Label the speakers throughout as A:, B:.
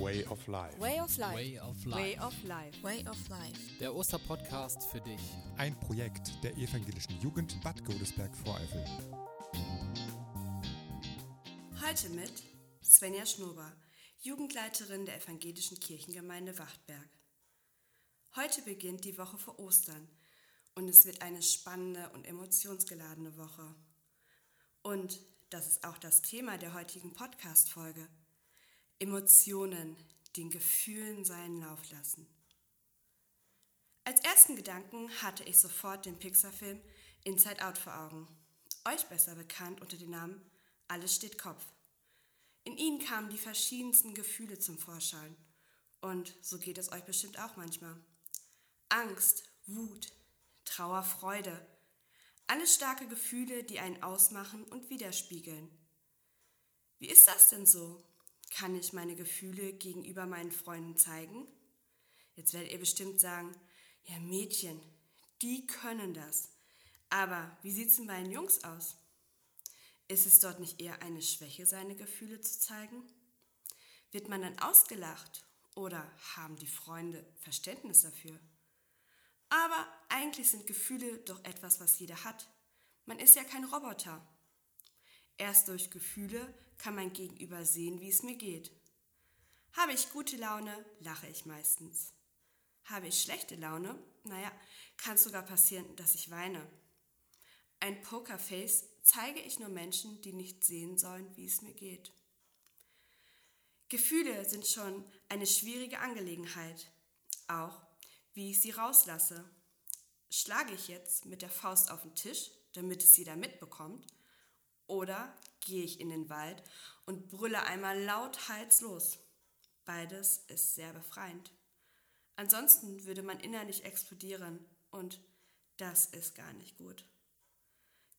A: Way of Life.
B: Way of Life.
C: Way of
B: Way
C: Life.
B: of Life.
D: Way of Life.
C: Der Osterpodcast für dich.
A: Ein Projekt der evangelischen Jugend Bad Godesberg-Voreifel.
E: Heute mit Svenja Schnober, Jugendleiterin der evangelischen Kirchengemeinde Wachtberg. Heute beginnt die Woche vor Ostern und es wird eine spannende und emotionsgeladene Woche. Und das ist auch das Thema der heutigen Podcast-Folge. Emotionen, den Gefühlen seinen Lauf lassen. Als ersten Gedanken hatte ich sofort den Pixar-Film Inside Out vor Augen, euch besser bekannt unter dem Namen Alles steht Kopf. In ihnen kamen die verschiedensten Gefühle zum Vorschein. Und so geht es euch bestimmt auch manchmal. Angst, Wut, Trauer, Freude. Alles starke Gefühle, die einen ausmachen und widerspiegeln. Wie ist das denn so? Kann ich meine Gefühle gegenüber meinen Freunden zeigen? Jetzt werdet ihr bestimmt sagen, ja Mädchen, die können das. Aber wie sieht es denn bei den Jungs aus? Ist es dort nicht eher eine Schwäche, seine Gefühle zu zeigen? Wird man dann ausgelacht oder haben die Freunde Verständnis dafür? Aber eigentlich sind Gefühle doch etwas, was jeder hat. Man ist ja kein Roboter. Erst durch Gefühle kann mein Gegenüber sehen, wie es mir geht. Habe ich gute Laune, lache ich meistens. Habe ich schlechte Laune, naja, kann es sogar passieren, dass ich weine. Ein Pokerface zeige ich nur Menschen, die nicht sehen sollen, wie es mir geht. Gefühle sind schon eine schwierige Angelegenheit, auch wie ich sie rauslasse. Schlage ich jetzt mit der Faust auf den Tisch, damit es jeder mitbekommt, oder gehe ich in den Wald und brülle einmal laut halslos? Beides ist sehr befreiend. Ansonsten würde man innerlich explodieren und das ist gar nicht gut.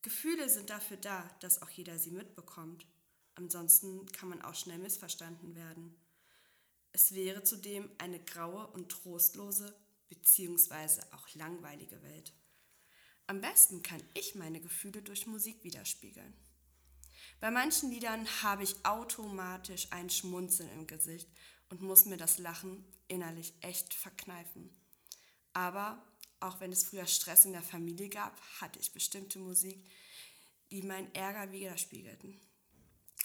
E: Gefühle sind dafür da, dass auch jeder sie mitbekommt. Ansonsten kann man auch schnell missverstanden werden. Es wäre zudem eine graue und trostlose bzw. auch langweilige Welt. Am besten kann ich meine Gefühle durch Musik widerspiegeln. Bei manchen Liedern habe ich automatisch ein Schmunzeln im Gesicht und muss mir das Lachen innerlich echt verkneifen. Aber auch wenn es früher Stress in der Familie gab, hatte ich bestimmte Musik, die meinen Ärger widerspiegelten.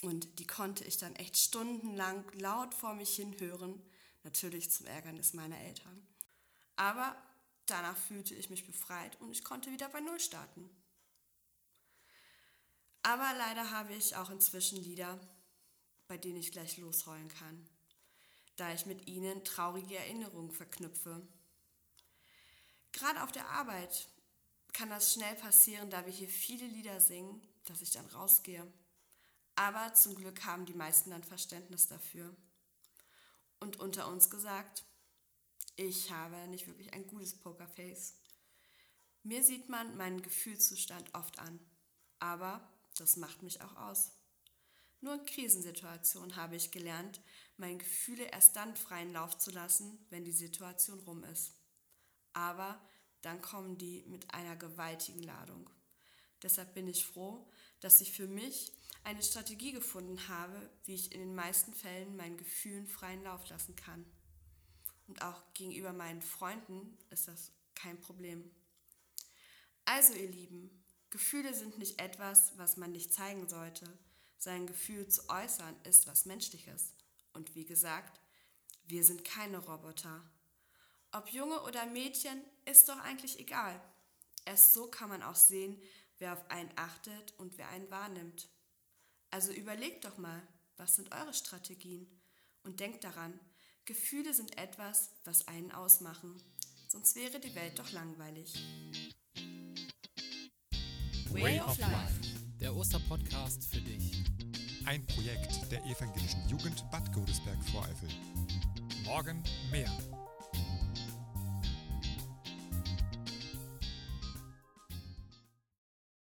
E: Und die konnte ich dann echt stundenlang laut vor mich hin hören, natürlich zum Ärgernis meiner Eltern. Aber danach fühlte ich mich befreit und ich konnte wieder bei Null starten. Aber leider habe ich auch inzwischen Lieder, bei denen ich gleich losheulen kann, da ich mit ihnen traurige Erinnerungen verknüpfe. Gerade auf der Arbeit kann das schnell passieren, da wir hier viele Lieder singen, dass ich dann rausgehe. Aber zum Glück haben die meisten dann Verständnis dafür. Und unter uns gesagt, ich habe nicht wirklich ein gutes Pokerface. Mir sieht man meinen Gefühlszustand oft an, aber das macht mich auch aus. Nur in Krisensituationen habe ich gelernt, meine Gefühle erst dann freien Lauf zu lassen, wenn die Situation rum ist. Aber dann kommen die mit einer gewaltigen Ladung. Deshalb bin ich froh, dass ich für mich eine Strategie gefunden habe, wie ich in den meisten Fällen meinen Gefühlen freien Lauf lassen kann. Und auch gegenüber meinen Freunden ist das kein Problem. Also ihr Lieben, Gefühle sind nicht etwas, was man nicht zeigen sollte. Sein Gefühl zu äußern ist was Menschliches. Und wie gesagt, wir sind keine Roboter. Ob Junge oder Mädchen, ist doch eigentlich egal. Erst so kann man auch sehen, wer auf einen achtet und wer einen wahrnimmt. Also überlegt doch mal, was sind eure Strategien? Und denkt daran, Gefühle sind etwas, was einen ausmachen. Sonst wäre die Welt doch langweilig.
B: Way of Life.
C: Der Osterpodcast für dich.
A: Ein Projekt der evangelischen Jugend Bad Godesberg-Voreifel. Morgen mehr.